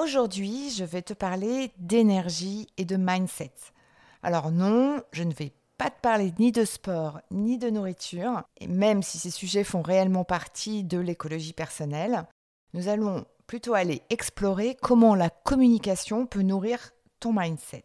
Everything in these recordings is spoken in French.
Aujourd'hui, je vais te parler d'énergie et de mindset. Alors non, je ne vais pas te parler ni de sport ni de nourriture, et même si ces sujets font réellement partie de l'écologie personnelle, nous allons plutôt aller explorer comment la communication peut nourrir ton mindset.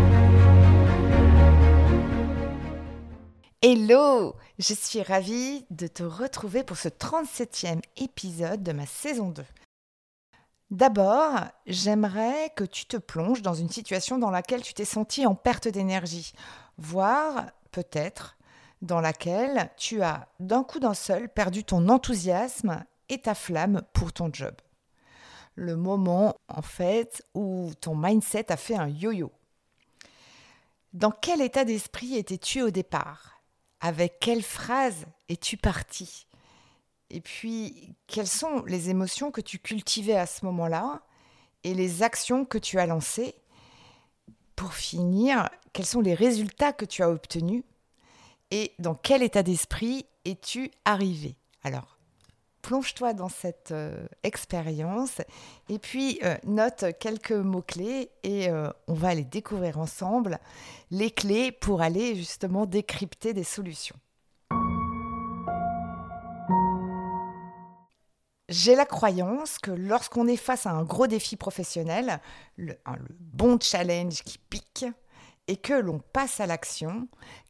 Hello Je suis ravie de te retrouver pour ce 37e épisode de ma saison 2. D'abord, j'aimerais que tu te plonges dans une situation dans laquelle tu t'es senti en perte d'énergie, voire peut-être dans laquelle tu as d'un coup d'un seul perdu ton enthousiasme et ta flamme pour ton job. Le moment en fait où ton mindset a fait un yo-yo. Dans quel état d'esprit étais-tu au départ? Avec quelle phrase es-tu parti? Et puis, quelles sont les émotions que tu cultivais à ce moment-là et les actions que tu as lancées? Pour finir, quels sont les résultats que tu as obtenus Et dans quel état d'esprit es-tu arrivé? Alors, plonge-toi dans cette euh, expérience et puis euh, note quelques mots-clés et euh, on va aller découvrir ensemble les clés pour aller justement décrypter des solutions. J'ai la croyance que lorsqu'on est face à un gros défi professionnel, le bon challenge qui pique, et que l'on passe à l'action,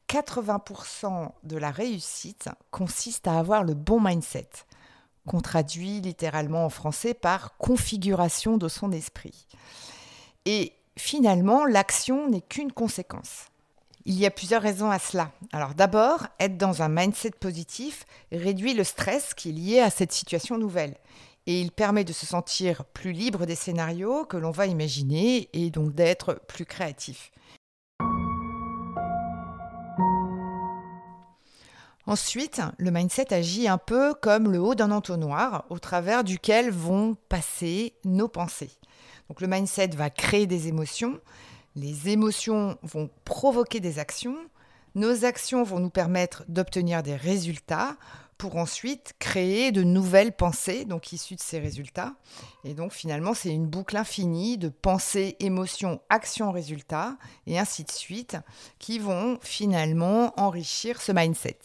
80% de la réussite consiste à avoir le bon mindset qu'on traduit littéralement en français par configuration de son esprit. Et finalement, l'action n'est qu'une conséquence. Il y a plusieurs raisons à cela. Alors d'abord, être dans un mindset positif réduit le stress qui est lié à cette situation nouvelle. Et il permet de se sentir plus libre des scénarios que l'on va imaginer et donc d'être plus créatif. Ensuite, le mindset agit un peu comme le haut d'un entonnoir au travers duquel vont passer nos pensées. Donc le mindset va créer des émotions, les émotions vont provoquer des actions, nos actions vont nous permettre d'obtenir des résultats pour ensuite créer de nouvelles pensées, donc issues de ces résultats. Et donc finalement, c'est une boucle infinie de pensées, émotions, actions, résultats, et ainsi de suite, qui vont finalement enrichir ce mindset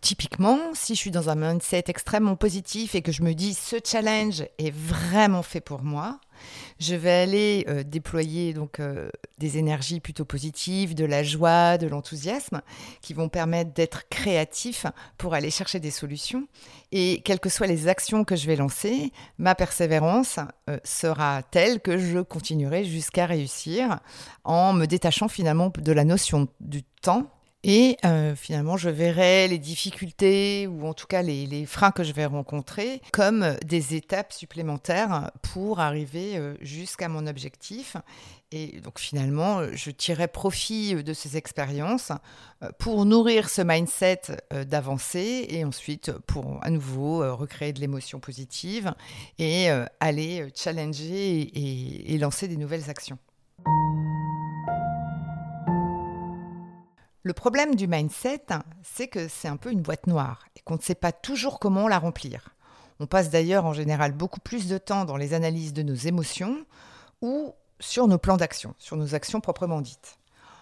typiquement, si je suis dans un mindset extrêmement positif et que je me dis ce challenge est vraiment fait pour moi, je vais aller euh, déployer donc euh, des énergies plutôt positives, de la joie, de l'enthousiasme, qui vont permettre d'être créatif pour aller chercher des solutions. Et quelles que soient les actions que je vais lancer, ma persévérance euh, sera telle que je continuerai jusqu'à réussir en me détachant finalement de la notion du temps et euh, finalement, je verrai les difficultés ou en tout cas les, freins que je vais rencontrer comme des étapes supplémentaires pour arriver euh, jusqu'à mon objectif. Et donc finalement, je tirerai profit de ces expériences euh, pour nourrir ce mindset d'avancer et ensuite pour à nouveau recréer de l'émotion positive et aller challenger et lancer des nouvelles actions. Le problème du mindset, c'est que c'est un peu une boîte noire et qu'on ne sait pas toujours comment la remplir. On passe d'ailleurs en général beaucoup plus de temps dans les analyses de nos émotions ou sur nos plans d'action, sur nos actions proprement dites.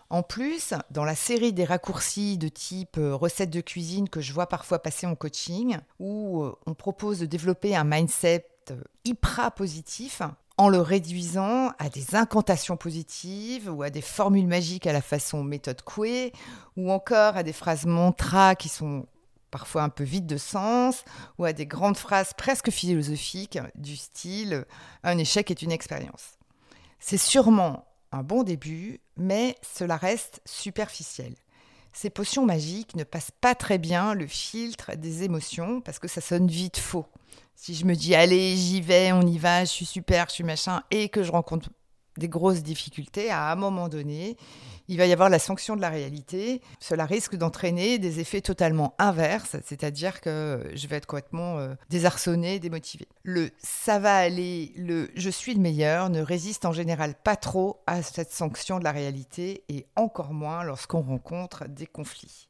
En plus, dans la série des raccourcis de type euh, recettes de cuisine que je vois parfois passer en coaching, où euh, on propose de développer un mindset euh, hyper positif, en le réduisant à des incantations positives ou à des formules magiques à la façon méthode Coué ou encore à des phrases mantra qui sont parfois un peu vides de sens ou à des grandes phrases presque philosophiques du style un échec est une expérience. C'est sûrement un bon début, mais cela reste superficiel. Ces potions magiques ne passent pas très bien le filtre des émotions parce que ça sonne vite faux. Si je me dis allez, j'y vais, on y va, je suis super, je suis machin, et que je rencontre des grosses difficultés, à un moment donné, il va y avoir la sanction de la réalité. Cela risque d'entraîner des effets totalement inverses, c'est-à-dire que je vais être complètement euh, désarçonné, démotivé. Le ça va aller, le je suis le meilleur ne résiste en général pas trop à cette sanction de la réalité et encore moins lorsqu'on rencontre des conflits.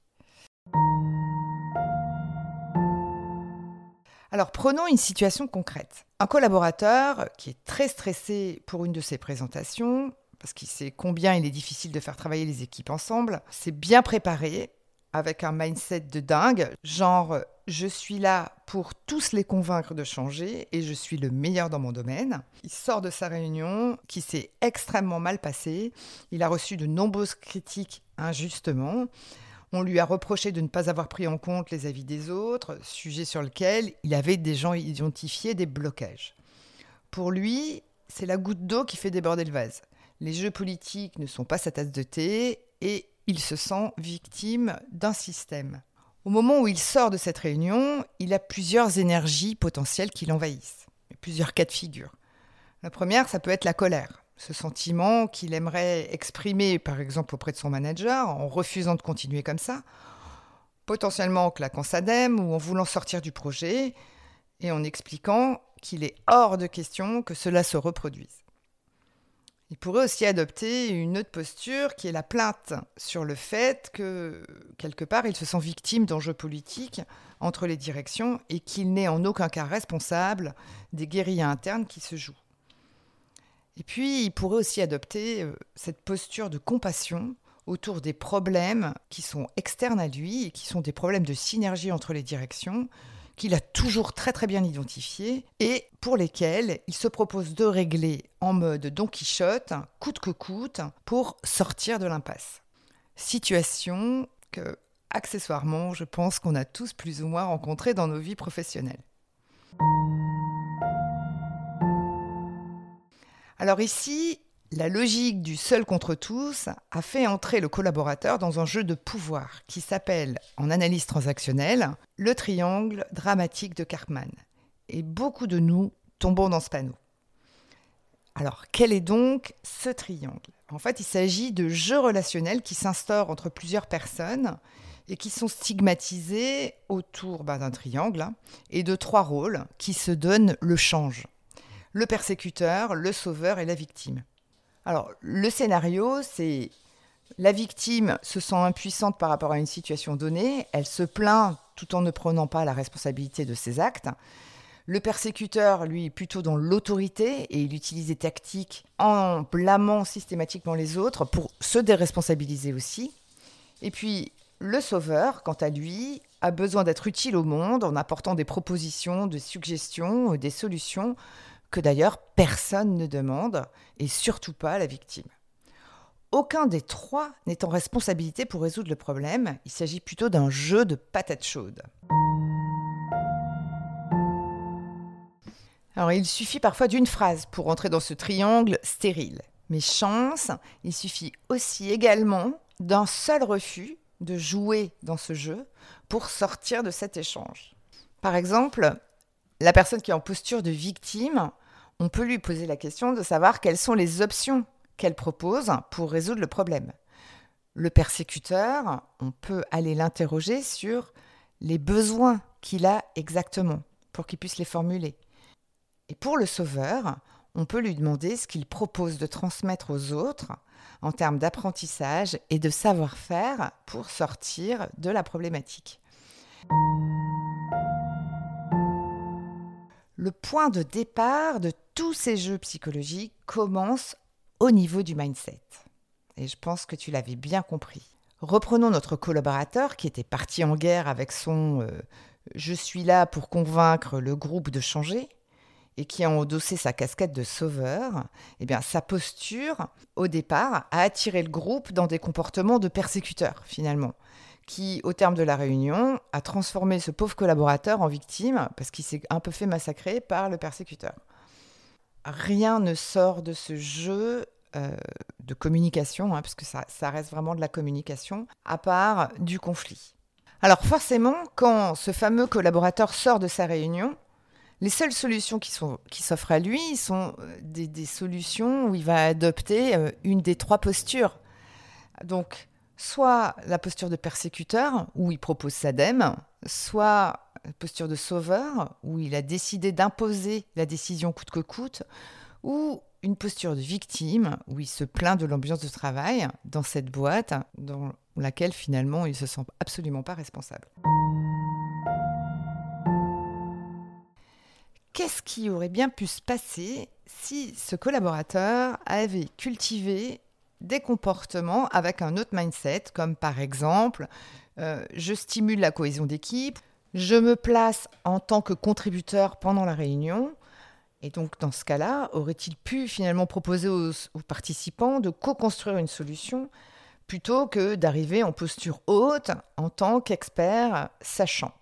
Alors prenons une situation concrète. Un collaborateur qui est très stressé pour une de ses présentations, parce qu'il sait combien il est difficile de faire travailler les équipes ensemble, s'est bien préparé avec un mindset de dingue, genre je suis là pour tous les convaincre de changer et je suis le meilleur dans mon domaine. Il sort de sa réunion qui s'est extrêmement mal passée. Il a reçu de nombreuses critiques injustement. On lui a reproché de ne pas avoir pris en compte les avis des autres, sujet sur lequel il avait des gens identifiés des blocages. Pour lui, c'est la goutte d'eau qui fait déborder le vase. Les jeux politiques ne sont pas sa tasse de thé et il se sent victime d'un système. Au moment où il sort de cette réunion, il a plusieurs énergies potentielles qui l'envahissent, plusieurs cas de figure. La première, ça peut être la colère ce sentiment qu'il aimerait exprimer, par exemple, auprès de son manager, en refusant de continuer comme ça, potentiellement en claquant sa dème ou en voulant sortir du projet, et en expliquant qu'il est hors de question que cela se reproduise. Il pourrait aussi adopter une autre posture qui est la plainte sur le fait que, quelque part, il se sent victime d'enjeux politiques entre les directions et qu'il n'est en aucun cas responsable des guérilles internes qui se jouent. Et puis, il pourrait aussi adopter euh, cette posture de compassion autour des problèmes qui sont externes à lui et qui sont des problèmes de synergie entre les directions qu'il a toujours très très bien identifiés et pour lesquels il se propose de régler en mode Don Quichotte, coûte que coûte, pour sortir de l'impasse. Situation que, accessoirement, je pense qu'on a tous plus ou moins rencontré dans nos vies professionnelles. Alors ici, la logique du seul contre tous a fait entrer le collaborateur dans un jeu de pouvoir qui s'appelle, en analyse transactionnelle, le triangle dramatique de Karpman. Et beaucoup de nous tombons dans ce panneau. Alors, quel est donc ce triangle? En fait, il s'agit de jeux relationnels qui s'instaurent entre plusieurs personnes et qui sont stigmatisés autour ben, d'un triangle hein, et de trois rôles qui se donnent le change le persécuteur, le sauveur et la victime. Alors, le scénario, c'est la victime se sent impuissante par rapport à une situation donnée, elle se plaint tout en ne prenant pas la responsabilité de ses actes. Le persécuteur, lui, est plutôt dans l'autorité et il utilise des tactiques en blâmant systématiquement les autres pour se déresponsabiliser aussi. Et puis, le sauveur, quant à lui, a besoin d'être utile au monde en apportant des propositions, des suggestions, des solutions que d'ailleurs personne ne demande, et surtout pas la victime. Aucun des trois n'est en responsabilité pour résoudre le problème, il s'agit plutôt d'un jeu de patates chaudes. Alors il suffit parfois d'une phrase pour entrer dans ce triangle stérile. Mais chance, il suffit aussi également d'un seul refus de jouer dans ce jeu pour sortir de cet échange. Par exemple, la personne qui est en posture de victime on peut lui poser la question de savoir quelles sont les options qu'elle propose pour résoudre le problème. Le persécuteur, on peut aller l'interroger sur les besoins qu'il a exactement pour qu'il puisse les formuler. Et pour le sauveur, on peut lui demander ce qu'il propose de transmettre aux autres en termes d'apprentissage et de savoir-faire pour sortir de la problématique. le point de départ de tous ces jeux psychologiques commence au niveau du mindset. Et je pense que tu l'avais bien compris. Reprenons notre collaborateur qui était parti en guerre avec son euh, Je suis là pour convaincre le groupe de changer et qui a endossé sa casquette de sauveur, eh bien, sa posture, au départ, a attiré le groupe dans des comportements de persécuteurs, finalement, qui, au terme de la réunion, a transformé ce pauvre collaborateur en victime, parce qu'il s'est un peu fait massacrer par le persécuteur. Rien ne sort de ce jeu euh, de communication, hein, parce que ça, reste vraiment de la communication, à part du conflit. Alors forcément, quand ce fameux collaborateur sort de sa réunion, les seules solutions qui, sont, qui s'offrent à lui sont euh, des, solutions où il va adopter euh, une des trois postures. Donc, soit la posture de persécuteur, où il propose sa dème, soit posture de sauveur, où il a décidé d'imposer la décision coûte que coûte, ou une posture de victime, où il se plaint de l'ambiance de travail dans cette boîte dans laquelle finalement il ne se sent absolument pas responsable. qu'est-ce qui aurait bien pu se passer si ce collaborateur avait cultivé des comportements avec un autre mindset, comme par exemple, euh, je stimule la cohésion d'équipe, je me place en tant que contributeur pendant la réunion, et donc dans ce cas-là, aurait-il pu finalement proposer aux, participants de co-construire une solution plutôt que d'arriver en posture haute en tant qu'expert sachant?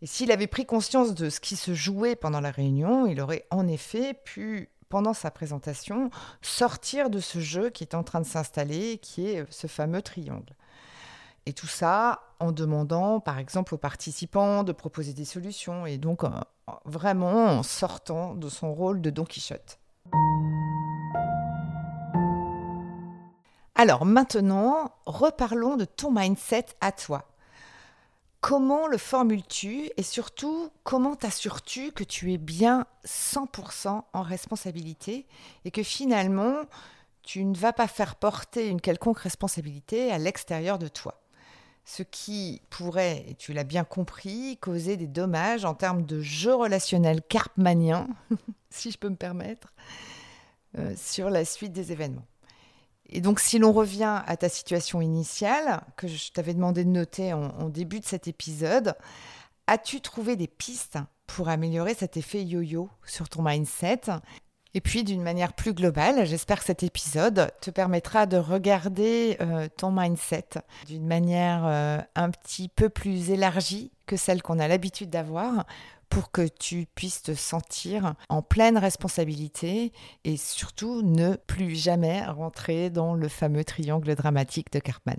Et s'il avait pris conscience de ce qui se jouait pendant la réunion, il aurait en effet pu, pendant sa présentation, sortir de ce jeu qui est en train de s'installer, qui est ce fameux triangle. Et tout ça en demandant, par exemple, aux participants de proposer des solutions, et donc vraiment en sortant de son rôle de Don Quichotte. Alors maintenant, reparlons de ton mindset à toi. Comment le formules-tu et surtout comment t'assures-tu que tu es bien 100% en responsabilité et que finalement tu ne vas pas faire porter une quelconque responsabilité à l'extérieur de toi? Ce qui pourrait, et tu l'as bien compris, causer des dommages en termes de jeu relationnel carpmanien, si je peux me permettre, euh, sur la suite des événements. Et donc, si l'on revient à ta situation initiale, que je t'avais demandé de noter en, début de cet épisode, as-tu trouvé des pistes pour améliorer cet effet yo-yo sur ton mindset? Et puis, d'une manière plus globale, j'espère que cet épisode te permettra de regarder euh, ton mindset d'une manière euh, un petit peu plus élargie que celle qu'on a l'habitude d'avoir pour que tu puisses te sentir en pleine responsabilité et surtout ne plus jamais rentrer dans le fameux triangle dramatique de Cartman.